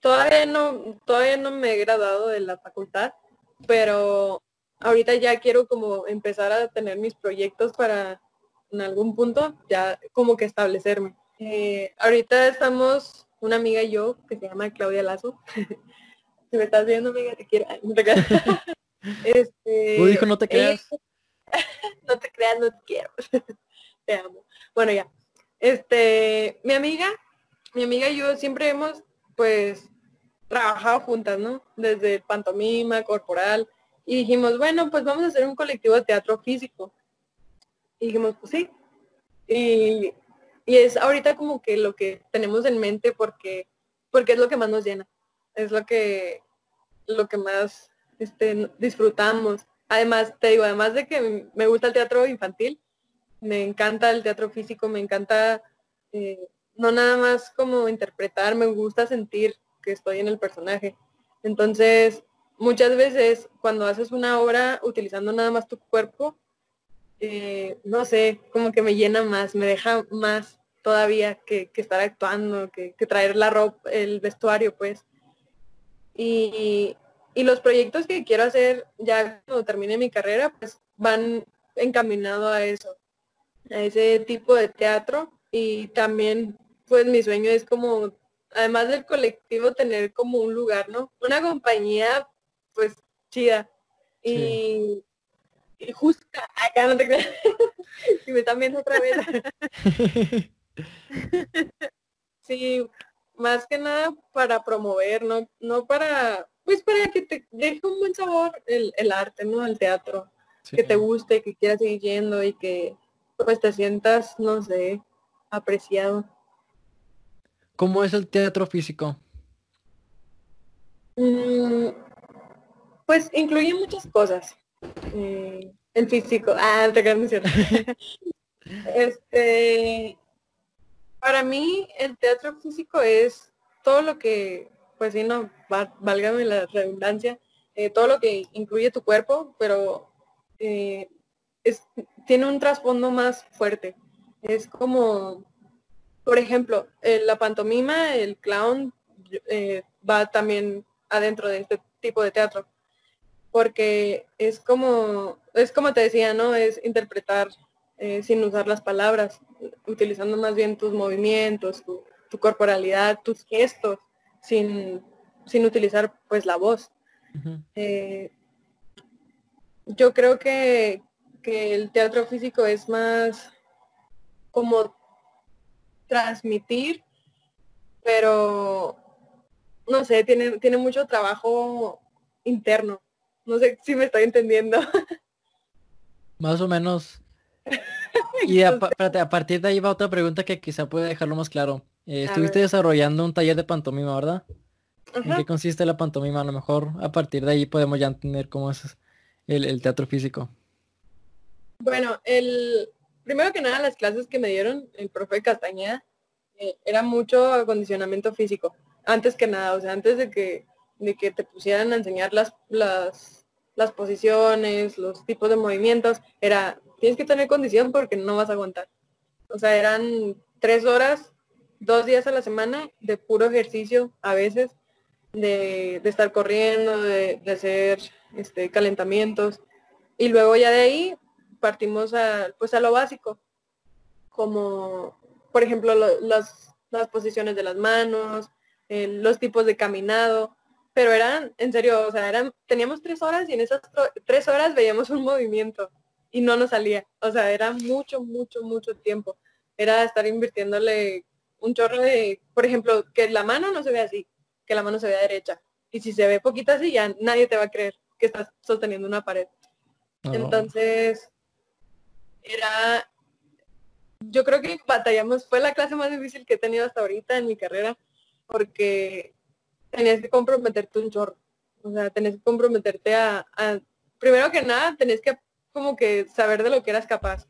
todavía no, todavía no me he graduado de la facultad, pero ahorita ya quiero como empezar a tener mis proyectos para en algún punto ya como que establecerme. Eh, ahorita estamos una amiga y yo que se llama Claudia Lazo. si me estás viendo, amiga, te quiero. No te creas. este, Tú dijo, no te ella- creas. no te creas, no te quiero. te amo. Bueno, ya. Este, mi amiga, mi amiga y yo siempre hemos, pues, trabajado juntas, ¿no? Desde pantomima, corporal. Y dijimos, bueno, pues vamos a hacer un colectivo de teatro físico. Y dijimos, pues sí. Y, y es ahorita como que lo que tenemos en mente porque, porque es lo que más nos llena. Es lo que, lo que más este, disfrutamos. Además, te digo, además de que me gusta el teatro infantil, me encanta el teatro físico, me encanta eh, no nada más como interpretar, me gusta sentir que estoy en el personaje. Entonces, muchas veces cuando haces una obra utilizando nada más tu cuerpo, eh, no sé, como que me llena más, me deja más todavía que, que estar actuando, que, traer la ropa, el vestuario, pues. Y, y los proyectos que quiero hacer ya cuando termine mi carrera, pues van encaminados a eso, a ese tipo de teatro. Y también, pues mi sueño es como, además del colectivo, tener como un lugar, ¿no? Una compañía, pues, chida. Y, y justa, acá no te creas. si me están viendo otra vez. Sí, más que nada para promover, no, no para, pues para que te deje un buen sabor el, el arte, ¿no? El teatro, Sí. que te guste, que quieras seguir yendo y que pues te sientas, no sé, apreciado. ¿Cómo es el teatro físico? Mm, pues incluye muchas cosas. Eh, el físico, ah, te cierto. este, para mí el teatro físico es todo lo que, pues sí, no, va- válgame la redundancia, eh, todo lo que incluye tu cuerpo, pero eh, es, tiene un trasfondo más fuerte. Es como, por ejemplo, eh, la pantomima, el clown, eh, va también adentro de este tipo de teatro. Porque es como, es como te decía, ¿no? Es interpretar eh, sin usar las palabras, utilizando más bien tus movimientos, tu, tu corporalidad, tus gestos, sin, sin utilizar pues la voz. Eh, yo creo que, que el teatro físico es más como transmitir, pero no sé, tiene, tiene mucho trabajo interno. No sé si me estoy entendiendo. Más o menos. Y a, espérate, a partir de ahí va otra pregunta que quizá puede dejarlo más claro. Eh, estuviste desarrollando un taller de pantomima, ¿verdad? ¿En Ajá. qué consiste la pantomima? A lo mejor a partir de ahí podemos ya entender cómo es el, el teatro físico. Bueno, el primero que nada las clases que me dieron el profe Castañeda eh, era mucho acondicionamiento físico. Antes que nada, o sea, antes de que de que te pusieran a enseñar las las las posiciones, los tipos de movimientos, era tienes que tener condición porque no vas a aguantar. O sea, eran tres horas, dos días a la semana de puro ejercicio a veces, de, de estar corriendo, de, de hacer este, calentamientos. Y luego ya de ahí partimos a, pues a lo básico, como por ejemplo las, las posiciones de las manos, los tipos de caminado, pero eran, en serio, o sea, eran, teníamos tres horas y en esas tres horas veíamos un movimiento y no nos salía. O sea, era mucho, mucho, mucho tiempo. Era estar invirtiéndole un chorro de, por ejemplo, que la mano no se ve así, que la mano se vea derecha. Y si se ve poquito así, ya nadie te va a creer que estás sosteniendo una pared. Entonces, era, yo creo que batallamos, fue la clase más difícil que he tenido hasta ahorita en mi carrera, porque tenías que comprometerte un chorro. O sea, tenés que comprometerte a, primero que nada, tenés que como que saber de lo que eras capaz.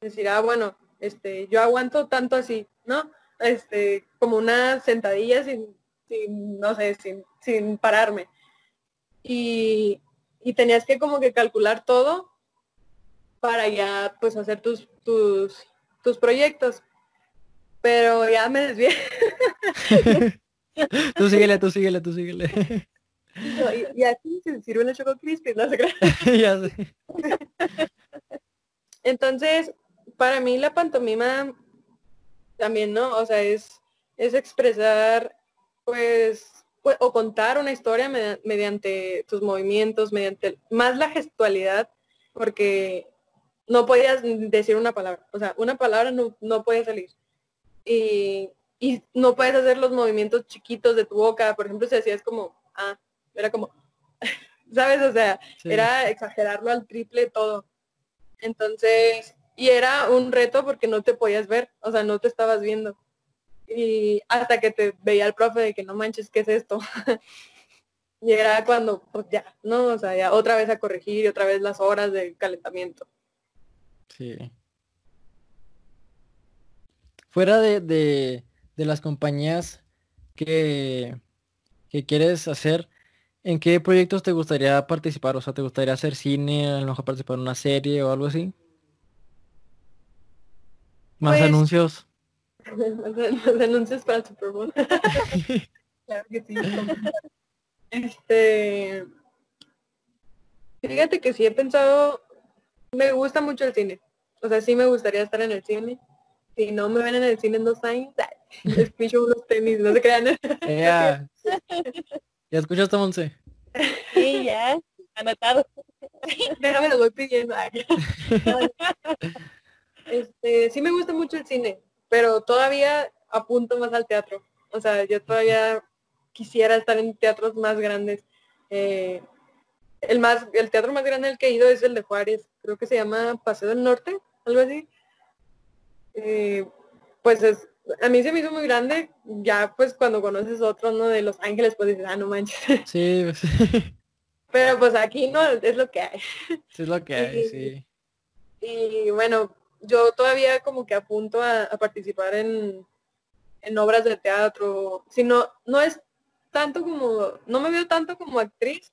Decir, ah, bueno, este, yo aguanto tanto así, ¿no? Este, como una sentadilla sin, sin no sé, sin, sin pararme. Y, y tenías que como que calcular todo para ya pues hacer tus, tus, tus proyectos. Pero ya me desvié. tú síguele, tú síguele, tú síguele. y, aquí se sirve el choco crispy, no sé ya sé. Entonces, para mí la pantomima también, ¿no? O sea, es, es expresar, pues, pues o contar una historia mediante tus movimientos, mediante más la gestualidad, porque no podías decir una palabra. O sea, una palabra no, no puede salir. Y y no puedes hacer los movimientos chiquitos de tu boca. Por ejemplo, si hacías como, ah, era como, ¿sabes? O sea, era exagerarlo al triple todo. Entonces, y era un reto porque no te podías ver, o sea, no te estabas viendo. Y hasta que te veía el profe de que no manches, ¿qué es esto? y era cuando, pues ya, ¿no? O sea, ya otra vez a corregir y otra vez las horas de calentamiento. Sí. Fuera de, de las compañías que, que quieres hacer, ¿en qué proyectos te gustaría participar? O sea, ¿te gustaría hacer cine, a lo mejor participar en una serie o algo así? ¿Más pues, anuncios? más anuncios para Super Bowl. claro que sí. Este... Fíjate que sí he pensado, me gusta mucho el cine. O sea, sí me gustaría estar en el cine si no me ven en el cine en dos años, les picho unos tenis, no se crean. Ya. ¿Ya escuchaste, Monse? Sí, ya. Anotado. Déjame lo voy pidiendo. Este, sí me gusta mucho el cine, pero todavía apunto más al teatro. O sea, yo todavía quisiera estar en teatros más grandes. Eh, el más, el teatro más grande al que he ido es el de Juárez. Creo que se llama Paseo del Norte, algo así. Eh, pues es, a mí se me hizo muy grande, ya pues cuando conoces otro, ¿no? De Los Ángeles, pues dices, ah, no manches. Sí, pues, Pero pues aquí no, es lo que hay. Sí, es lo que hay, sí. Y bueno, yo todavía como que apunto a, participar en, en, obras de teatro. Si no, no es tanto como, no me veo tanto como actriz.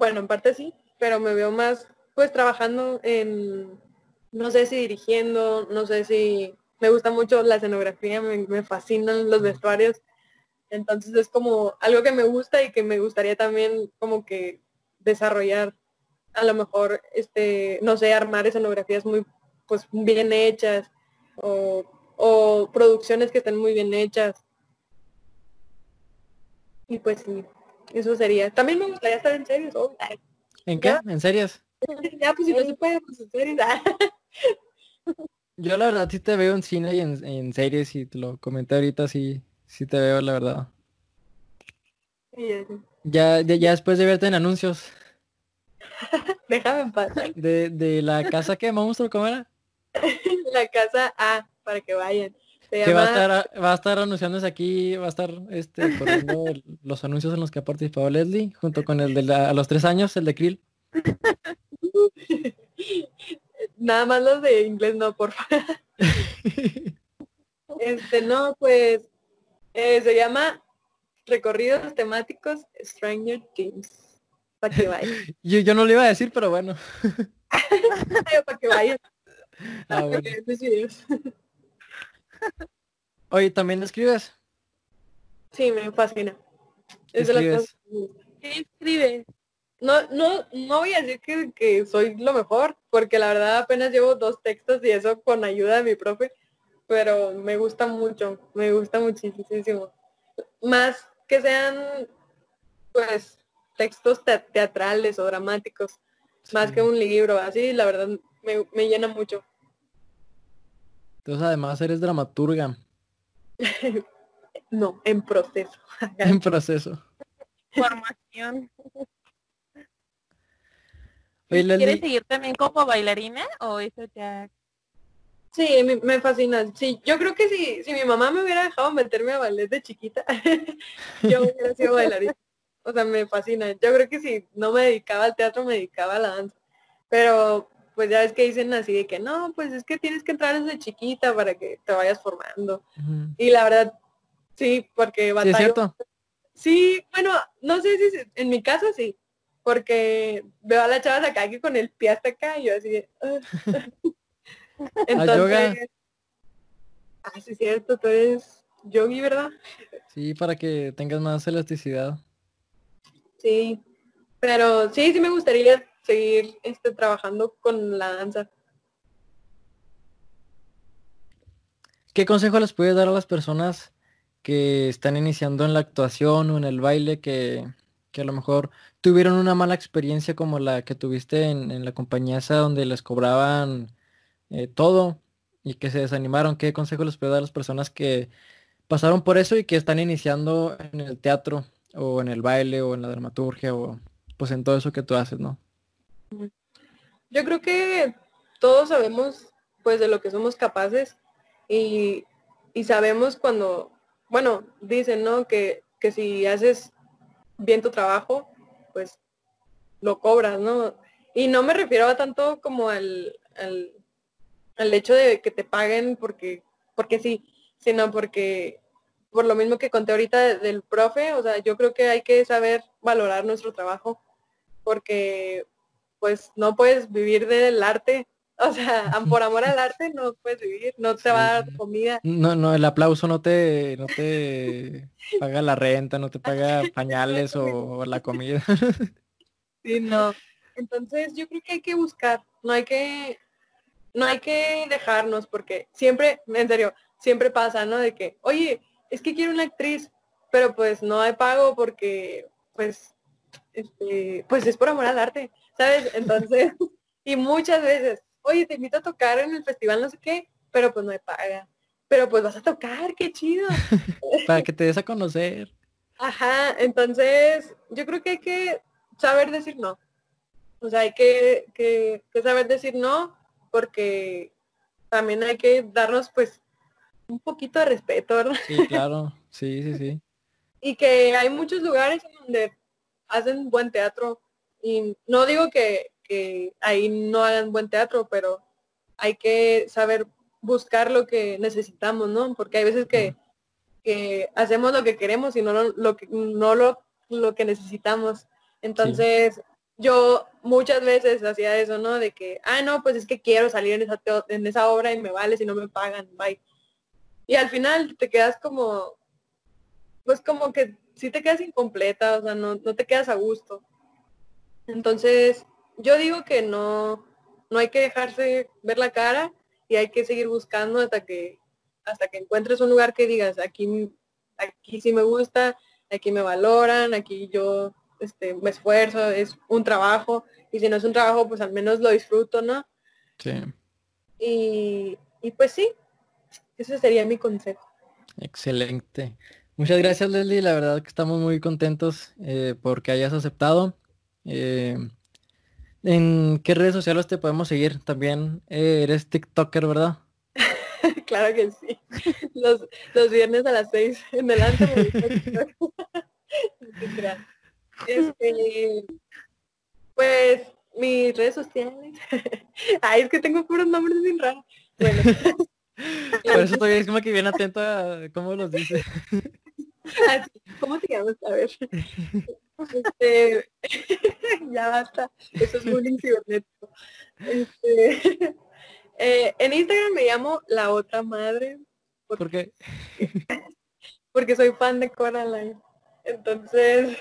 Bueno, en parte sí, pero me veo más pues trabajando en no sé si dirigiendo, no sé si me gusta mucho la escenografía, me, fascinan los vestuarios. Entonces es como algo que me gusta y que me gustaría también como que desarrollar. A lo mejor este no sé armar escenografías muy pues bien hechas o, o producciones que estén muy bien hechas. Y pues sí eso sería también me gustaría estar en series en qué en series ya pues si no se puede pues en series Yo la verdad sí te veo en cine y en, series y te lo comenté ahorita, sí, sí te veo la verdad. Ya, ya, después de verte en anuncios. Déjame en paz. De, de la casa que monstruo, ¿cómo era? la casa A, para que vayan. Que va a estar va a estar anunciándose aquí, va a estar este corriendo los anuncios en los que ha participado Leslie, junto con el de a los tres años, el de Krill. Nada más los de inglés no, por favor. este, no, pues eh, se llama Recorridos temáticos Stranger Things. Para que vayan. Yo, yo no lo iba a decir, pero bueno. para que vayan. Ah, Oye, ¿también escribes? Sí, me fascina. Es ¿Qué escribes? no, no, no voy a decir que, que soy lo mejor, porque la verdad apenas llevo dos textos y eso con ayuda de mi profe, pero me gusta mucho, me gusta muchísimo. Más que sean, pues, textos teatrales o dramáticos, más que un libro, así, la verdad, me, me llena mucho. Entonces, además, eres dramaturga. no, en proceso. en proceso. Formación. ¿Quieres seguir también como bailarina o eso ya? Sí, me, fascina. Sí, yo creo que si, si mi mamá me hubiera dejado meterme a ballet de chiquita, yo hubiera sido bailarina. O sea, me fascina. Yo creo que si no me dedicaba al teatro, me dedicaba a la danza. Pero pues ya ves que dicen así de que no, pues es que tienes que entrar desde chiquita para que te vayas formando. Y la verdad, sí, porque ¿Sí es cierto? Sí, bueno, no sé si en mi caso sí, porque veo a las chavas acá que con el pie hasta acá y yo así Entonces, ah, sí es cierto, tú eres yogi, ¿verdad? Sí, para que tengas más elasticidad. Sí, pero sí, sí me gustaría seguir este, trabajando con la danza. ¿Qué consejo les puedes dar a las personas que están iniciando en la actuación o en el baile que, a lo mejor tuvieron una mala experiencia como la que tuviste en, la compañía esa donde les cobraban eh, todo y que se desanimaron? ¿Qué consejo les puedes dar a las personas que pasaron por eso y que están iniciando en el teatro o en el baile o en la dramaturgia o pues en todo eso que tú haces, ¿no? Yo creo que todos sabemos pues de lo que somos capaces y, sabemos cuando, bueno, dicen, ¿no? Que, que si haces bien tu trabajo, pues lo cobras, ¿no? Y no me refiero a tanto como al, al, hecho de que te paguen porque, porque sí, sino porque por lo mismo que conté ahorita del profe, o sea, yo creo que hay que saber valorar nuestro trabajo porque pues no puedes vivir del arte. O sea, por amor al arte no puedes vivir, no te va a dar comida. No, no, el aplauso no te, no te paga la renta, no te paga pañales o, la comida. Sí, no. Entonces yo creo que hay que buscar, no hay que, no hay que dejarnos, porque siempre, en serio, siempre pasa, ¿no? De que, oye, es que quiero una actriz, pero pues no hay pago porque, pues, este, pues es por amor al arte. ¿Sabes? Entonces, y muchas veces, oye, te invito a tocar en el festival, no sé qué, pero pues no me paga. Pero pues vas a tocar, qué chido. Para que te des a conocer. Ajá, entonces yo creo que hay que saber decir no. O sea, hay que, que, saber decir no, porque también hay que darnos pues un poquito de respeto, ¿verdad? Sí, claro, sí, sí, sí. y que hay muchos lugares en donde hacen buen teatro, y no digo que, ahí no hagan buen teatro, pero hay que saber buscar lo que necesitamos, ¿no? Porque hay veces que, hacemos lo que queremos y no lo, que no lo, lo que necesitamos. Entonces, yo muchas veces hacía eso, ¿no? De que, ah, no, pues es que quiero salir en esa, en esa obra y me vale si no me pagan, bye. Y al final te quedas como, pues como que sí te quedas incompleta, o sea, no, no te quedas a gusto. Entonces, yo digo que no, no hay que dejarse ver la cara y hay que seguir buscando hasta que, hasta que encuentres un lugar que digas, aquí, aquí sí me gusta, aquí me valoran, aquí yo este, me esfuerzo, es un trabajo, y si no es un trabajo, pues al menos lo disfruto, ¿no? Sí. Y, y pues sí, ese sería mi consejo. Excelente. Muchas gracias Leslie, la verdad que estamos muy contentos eh, porque hayas aceptado. Eh, ¿En qué redes sociales te podemos seguir? También eh, eres TikToker, ¿verdad? claro que sí. Los, viernes a las seis en delante. este, pues mis redes sociales. Ay, es que tengo puros nombres bien raros. Bueno. Por eso todavía es como que bien atento a cómo los dice. ¿Cómo te llamas? A ver. Este, ya basta, eso es bullying cibernético. Este, eh, en Instagram me llamo La Otra Madre. Porque, ¿Por qué? Porque soy fan de Coraline. Entonces,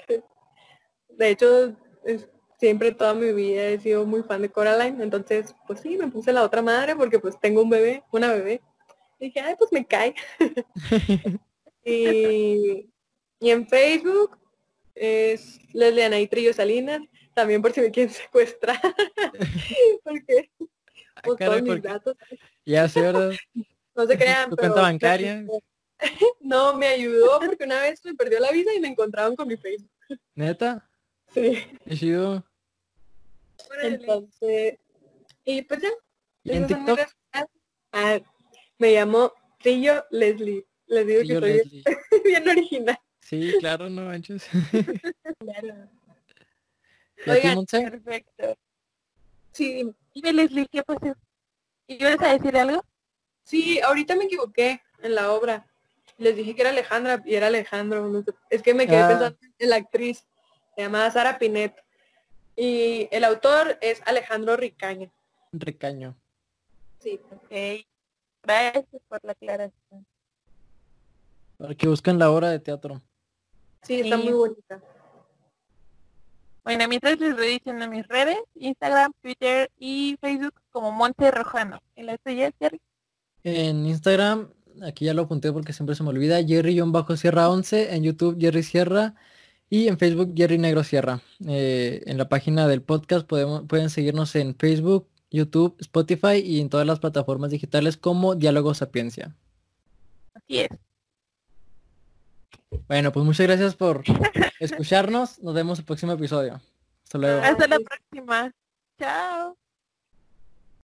de hecho, siempre toda mi vida he sido muy fan de Coraline, entonces pues sí, me puse la otra madre porque pues tengo un bebé, una bebé. Y dije, ay, pues me cae. Y, y en Facebook es Leslie y Trillo Salinas, también por si me quieren secuestrar. porque Ah, caray, mis datos. Ya sé, ¿verdad? No se crean, ¿Tu pero- cuenta bancaria? No, me ayudó porque una vez me perdió la visa y me encontraron con mi Facebook. ¿Neta? Sí. Chido. Entonces, y pues ya. ¿Y en TikTok? Ah, me llamo Trillo Leslie. Les digo que soy Leslie. bien, bien original. Sí, claro, no manches. ¿Y a ti, Oigan? Perfecto. Sí, dime. Leslie, ¿qué pasó? ¿Ibas a decir algo? sí, ahorita me equivoqué en la obra. Les dije que era Alejandra y era Alejandro. no sé. Es que me quedé Ah. pensando en la actriz. Se llamaba Sara Pinet. Y el autor es Alejandro Ricaña. Recaño. Sí. Ok. Gracias por la aclaración. Para que busquen la obra de teatro. Sí, está Sí. muy bonita. Bueno, mientras les voy diciendo mis redes, Instagram, Twitter y Facebook como Monte Rojano. ¿En las tuyas, Jerry? En Instagram, aquí ya lo apunté porque siempre se me olvida, Jerry-Sierra 11, en YouTube Jerry Sierra y en Facebook Jerry Negro Sierra. Eh, en la página del podcast podemos, pueden seguirnos en Facebook, YouTube, Spotify y en todas las plataformas digitales como Diálogo Sapiencia. Así es. Bueno, pues muchas gracias por escucharnos. Nos vemos el próximo episodio. Hasta luego. Hasta la próxima. Chao.